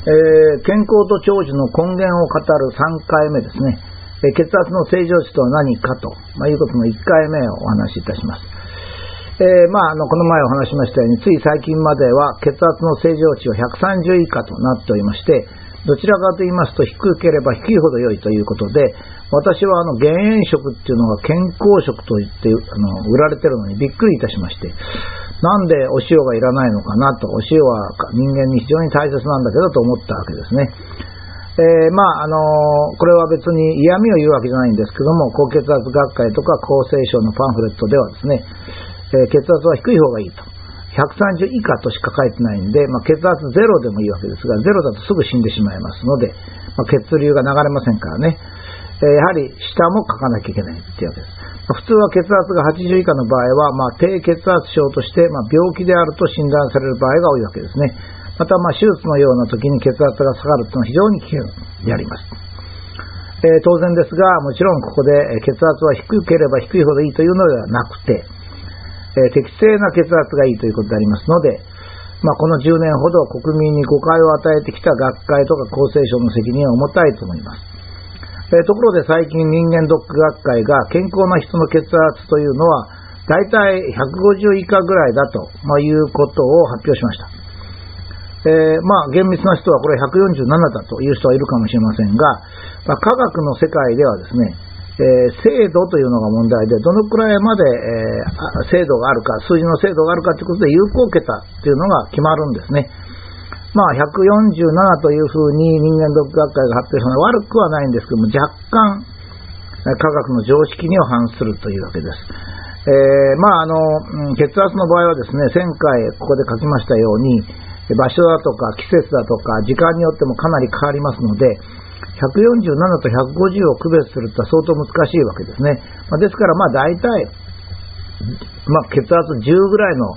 えー、健康と長寿の根源を語る3回目ですね、えー、血圧の正常値とは何かと、まあ、いうことの1回目をお話しいたします。えー、まあ、あの、この前お話しましたように、つい最近までは血圧の正常値は130以下となっておりまして、どちらかと言いますと低ければ低いほど良いということで、私はあの減塩食っていうのが健康食と言ってあの売られてるのにびっくりいたしまして、なんでお塩がいらないのかなと、お塩は人間に非常に大切なんだけどと思ったわけですね。えー、まあ、あのー、これは別に嫌味を言うわけじゃないんですけども、高血圧学会とか厚生省のパンフレットではですね、えー、血圧は低い方がいいと。130以下としか書いてないんで、まあ、血圧ゼロでもいいわけですが、ゼロだとすぐ死んでしまいますので、まあ、血流が流れませんからね。えやはり下も書かなきゃいけないっていうわけです。普通は血圧が80以下の場合は、まあ、低血圧症として、まあ、病気であると診断される場合が多いわけですね。また、まあ、手術のような時に血圧が下がるというのは非常に危険であります。えー、当然ですが、もちろんここで血圧は低ければ低いほどいいというのではなくて、えー、適正な血圧がいいということでありますので、まあ、この10年ほど国民に誤解を与えてきた学会とか厚生省の責任は重たいと思います。えところで最近人間ドック学会が健康な人の血圧というのは大体150以下ぐらいだと、まあ、いうことを発表しました。えー、まあ、厳密な人はこれ147だという人はいるかもしれませんが、まあ、科学の世界ではですね、えー、精度というのが問題で、どのくらいまで、えー、精度があるか、数字の精度があるかということで有効桁というのが決まるんですね。まあ、147というふうに人間ドック学会が発表したのは悪くはないんですけども、若干、科学の常識には反するというわけです。えー、まあ、あの、血圧の場合はですね、前回ここで書きましたように、場所だとか季節だとか時間によってもかなり変わりますので、147と150を区別するとは相当難しいわけですね。まあ、ですから、まあ大体、まあ、血圧10ぐらいの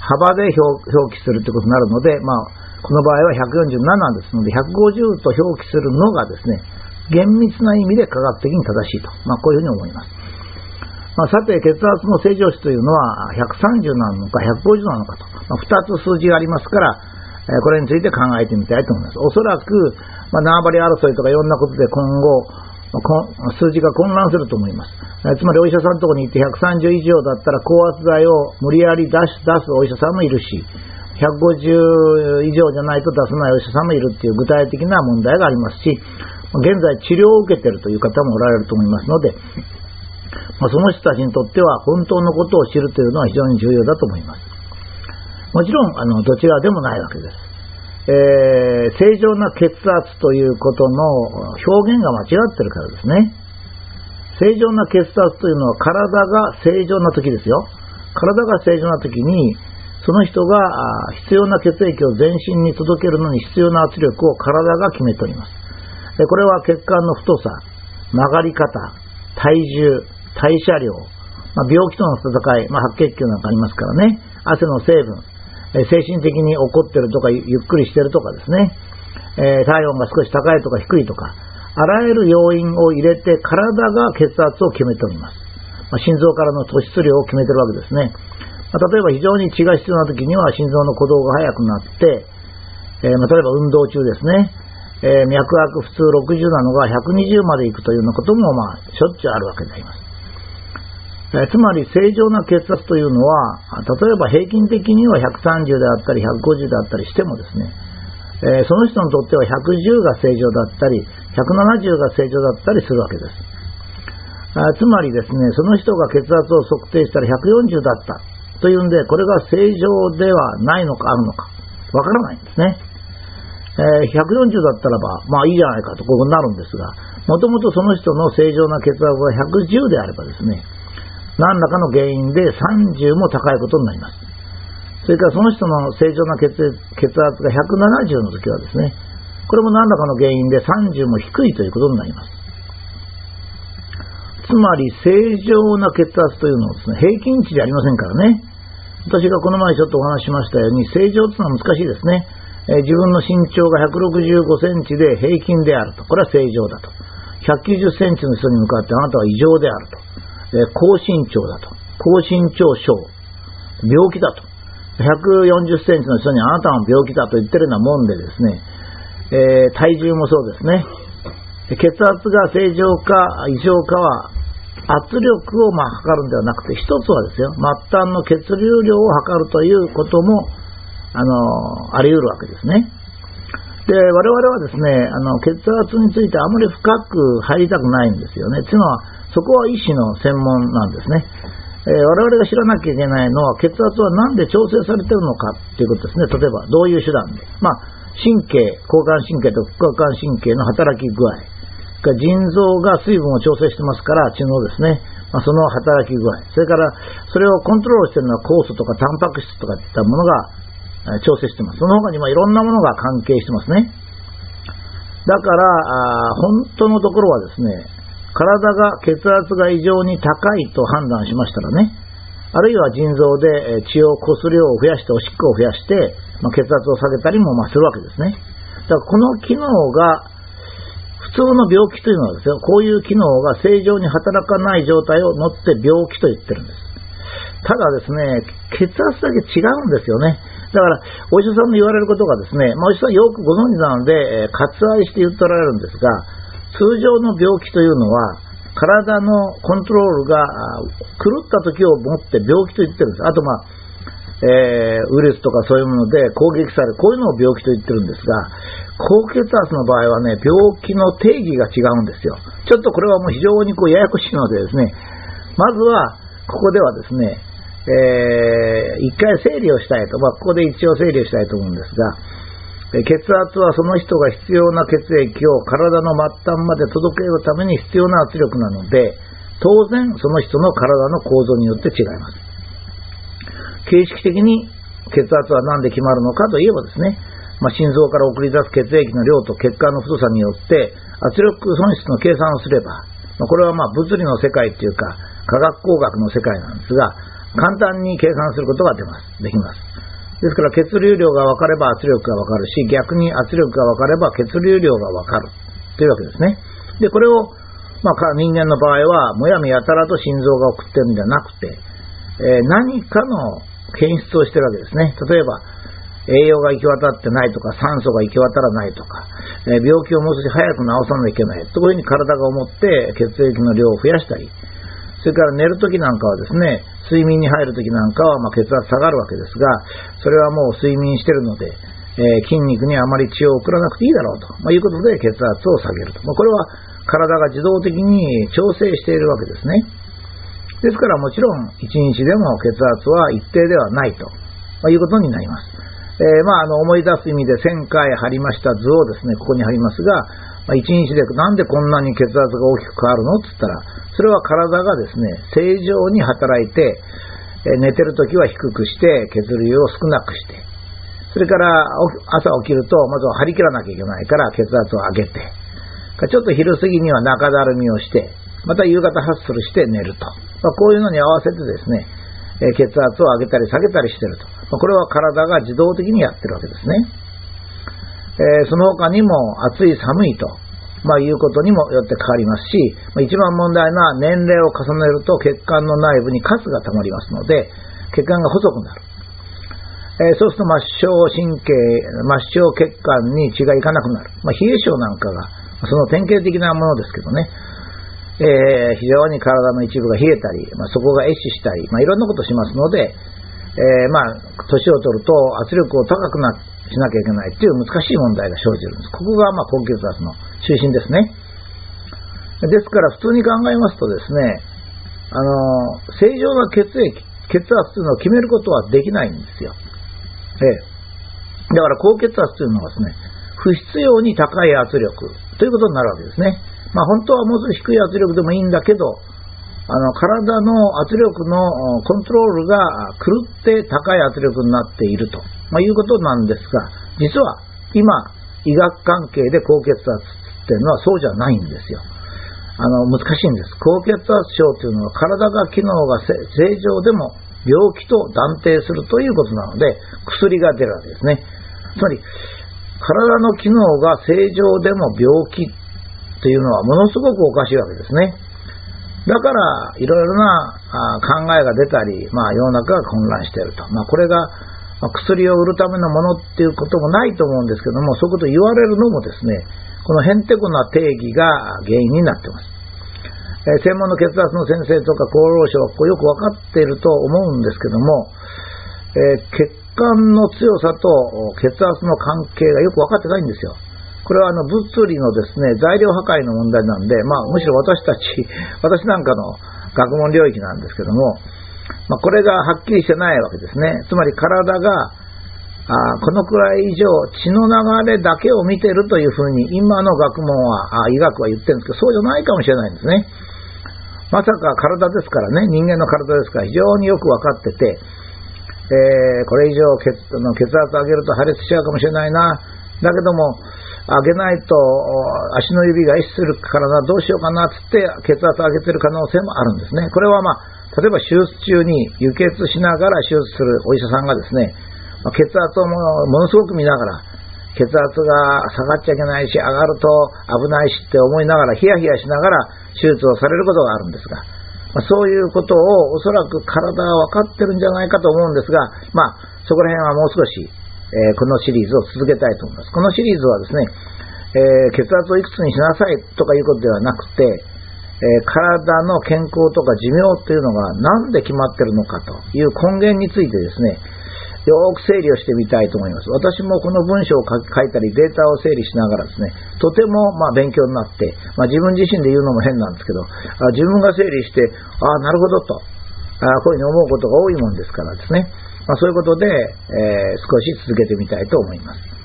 幅で表記するということになるので、まあ、この場合は147ですので、150と表記するのがですね、厳密な意味で科学的に正しいと、まあ、こういうふうに思います。まあ、さて、血圧の正常値というのは130なのか150なのかと、まあ、2つ数字がありますから、これについて考えてみたいと思います。おそらく、まあ、縄張り争いとかいろんなことで今後、数字が混乱すると思います。つまりお医者さんのところに行って130以上だったら高圧剤を無理やり出すお医者さんもいるし、150以上じゃないと出さないお医者さんもいるっていう具体的な問題がありますし、現在治療を受けているという方もおられると思いますので、まあ、その人たちにとっては本当のことを知るというのは非常に重要だと思います。もちろん、あの、どちらでもないわけです。えー、正常な血圧ということの表現が間違ってるからですね。正常な血圧というのは体が正常な時ですよ。体が正常な時にその人が必要な血液を全身に届けるのに必要な圧力を体が決めております。これは血管の太さ、曲がり方、体重、代謝量、まあ、病気との戦い、まあ、白血球なんかありますからね、汗の成分、精神的に怒ってるとか、ゆっくりしてるとかですね、え、体温が少し高いとか低いとか、あらゆる要因を入れて体が血圧を決めております。まあ、心臓からの突出量を決めてるわけですね。例えば非常に血が必要な時には心臓の鼓動が速くなって、えー、まあ、例えば運動中ですね、えー、脈拍普通60なのが120までいくというようなことも、まあ、しょっちゅうあるわけであります。えー、つまり正常な血圧というのは、例えば平均的には130であったり150であったりしてもですね、えその人にとっては110が正常だったり、170が正常だったりするわけです。つまりですね、その人が血圧を測定したら140だったというんで、これが正常ではないのかあるのか、わからないんですね。えー、140だったらば、まあいいじゃないかとこうなるんですが、もともとその人の正常な血圧が110であればですね、何らかの原因で30も高いことになります。それからその人の正常な血血圧が170の時はですね、これも何らかの原因で30も低いということになります。つまり正常な血圧というのはですね、平均値じゃありませんからね。私がこの前ちょっとお話ししましたように、正常というのは難しいですね。え、自分の身長が165センチで平均であると。これは正常だと。190センチの人に向かってあなたは異常であると。え、高身長だと。高身長症。病気だと。140センチの人にあなたは病気だと言ってるようなもんでですね、えー、体重もそうですね。血圧が正常か異常かは圧力をまあ測るんではなくて、一つはですよ、末端の血流量を測るということも、あの、あり得るわけですね。で、我々はですね、あの、血圧についてあまり深く入りたくないんですよね。というのは、そこは医師の専門なんですね。えー、我々が知らなきゃいけないのは、血圧は何で調整されてるのかっていうことですね。例えば、どういう手段で。まあ、神経、交感神経と副交感神経の働き具合。腎臓が水分を調整してますから、血のですね、まあ、その働き具合、それからそれをコントロールしているのは酵素とかタンパク質とかいったものが調整してます。その他にもいろんなものが関係してますね。だから、本当のところはですね、体が血圧が異常に高いと判断しましたらね、あるいは腎臓で血をこす量を増やして、おしっこを増やして、まあ、血圧を下げたりもまするわけですね。だからこの機能が通の病気というのはですよ、こういう機能が正常に働かない状態をもって病気と言ってるんです。ただですね、血圧だけ違うんですよね。だから、お医者さんの言われることがですね、まあ、お医者さんよくご存知なので、え割愛して言っておられるんですが、通常の病気というのは、体のコントロールが狂った時をもって病気と言ってるんです。あと、まあ、えー、ウイルスとかそういうもので攻撃される、こういうのを病気と言ってるんですが、高血圧の場合はね、病気の定義が違うんですよ。ちょっとこれはもう非常にこうややこしいのでですね、まずは、ここではですね、えー、一回整理をしたいと、まあ、ここで一応整理をしたいと思うんですが、血圧はその人が必要な血液を体の末端まで届けるために必要な圧力なので、当然その人の体の構造によって違います。形式的に血圧は何で決まるのかといえばですね、まあ、心臓から送り出す血液の量と血管の太さによって圧力損失の計算をすれば、まあ、これはまあ物理の世界っていうか科学工学の世界なんですが、簡単に計算することが出ます。できます。ですから血流量が分かれば圧力が分かるし、逆に圧力が分かれば血流量が分かるというわけですね。で、これを、まあ、人間の場合は、むやみやたらと心臓が送ってるんじゃなくて、え、何かの検出をしてるわけですね。例えば、栄養が行き渡ってないとか、酸素が行き渡らないとか、え病気をもう少し早く治さなきゃいけない。というふうに体が思って血液の量を増やしたり、それから寝るときなんかはですね、睡眠に入るときなんかはま血圧下がるわけですが、それはもう睡眠してるので、え、筋肉にあまり血を送らなくていいだろうと、ま、いうことで血圧を下げると。ま、これは体が自動的に調整しているわけですね。ですからもちろん1日でも血圧は一定ではないと、まいうことになります。えー、まあ、あの思い出す意味で1000回貼りました図をですね、ここに貼りますが、まあ、1日でなんでこんなに血圧が大きく変わるのって言ったら、それは体がですね、正常に働いて、えー、寝てる時は低くして、血流を少なくして、それから朝起きると、まずは張り切らなきゃいけないから血圧を上げて、ちょっと昼過ぎには中だるみをして、また夕方ハッスルして寝ると。まあ、こういうのに合わせてですね、え血圧を上げたり下げたりしてると。ま、これは体が自動的にやってるわけですね。えー、その他にも暑い寒いと、まあ、いうことにもよって変わりますし、まあ、一番問題な年齢を重ねると血管の内部にカスが溜まりますので、血管が細くなる。えー、そうすると末梢神経、末梢血管に血がいかなくなる。まあ、冷え性なんかが、その典型的なものですけどね。えー、非常に体の一部が冷えたり、まあ、そこが壊死したり、まあ、いろんなことしますので、えー、まあ、年を取ると圧力を高くなしなきゃいけないっていう難しい問題が生じるんです。ここがまあ高血圧の中心ですね。ですから普通に考えますとですね、あの、正常な血液、血圧というのを決めることはできないんですよ。ええ。だから高血圧というのはですね、不必要に高い圧力ということになるわけですね。まあ、本当はもう少し低い圧力でもいいんだけど、あの体の圧力のコントロールが狂って高い圧力になっていると、まあ、いうことなんですが、実は今、医学関係で高血圧っていうのはそうじゃないんですよ。あの難しいんです。高血圧症というのは体が機能が正常でも病気と断定するということなので、薬が出るわけですね。つまり、体の機能が正常でも病気っていうのはものすごくおかしいわけですね。だから、いろいろな考えが出たり、まあ、世の中が混乱していると。まあ、これが、薬を売るためのものっていうこともないと思うんですけども、そういうことを言われるのもですね、このへんてこな定義が原因になってます。えー、専門の血圧の先生とか厚労省はこうよく分かっていると思うんですけども、えー、血管の強さと血圧の関係がよく分かってないんですよ。これはあの物理のですね、材料破壊の問題なんで、まあむしろ私たち、私なんかの学問領域なんですけども、まあ、これがはっきりしてないわけですね。つまり体があこのくらい以上血の流れだけを見てるというふうに今の学問はあ医学は言ってるんですけどそうじゃないかもしれないんですね。まさか体ですからね人間の体ですから非常によく分かってて、えー、これ以上血の血圧上げると破裂しちゃうかもしれないなだけども上げないと足の指が壊死するからなどうしようかなっつって血圧上げてる可能性もあるんですね。これはまあ例えば手術中に輸血しながら手術するお医者さんがですね、血圧をものすごく見ながら、血圧が下がっちゃいけないし、上がると危ないしって思いながら、ヒヤヒヤしながら手術をされることがあるんですが、そういうことをおそらく体は分かってるんじゃないかと思うんですが、まあ、そこら辺はもう少し、え、このシリーズを続けたいと思います。このシリーズはですね、えー、血圧をいくつにしなさいとかいうことではなくて、えー、体の健康とか寿命というのがなんで決まってるのかという根源についてですね、よく整理をしてみたいと思います。私もこの文章を書いたりデータを整理しながらですね、とてもま勉強になって、まあ、自分自身で言うのも変なんですけど、あ自分が整理して、ああ、なるほどと、あこういうふうに思うことが多いもんですからですね、まあ、そういうことで、えー、少し続けてみたいと思います。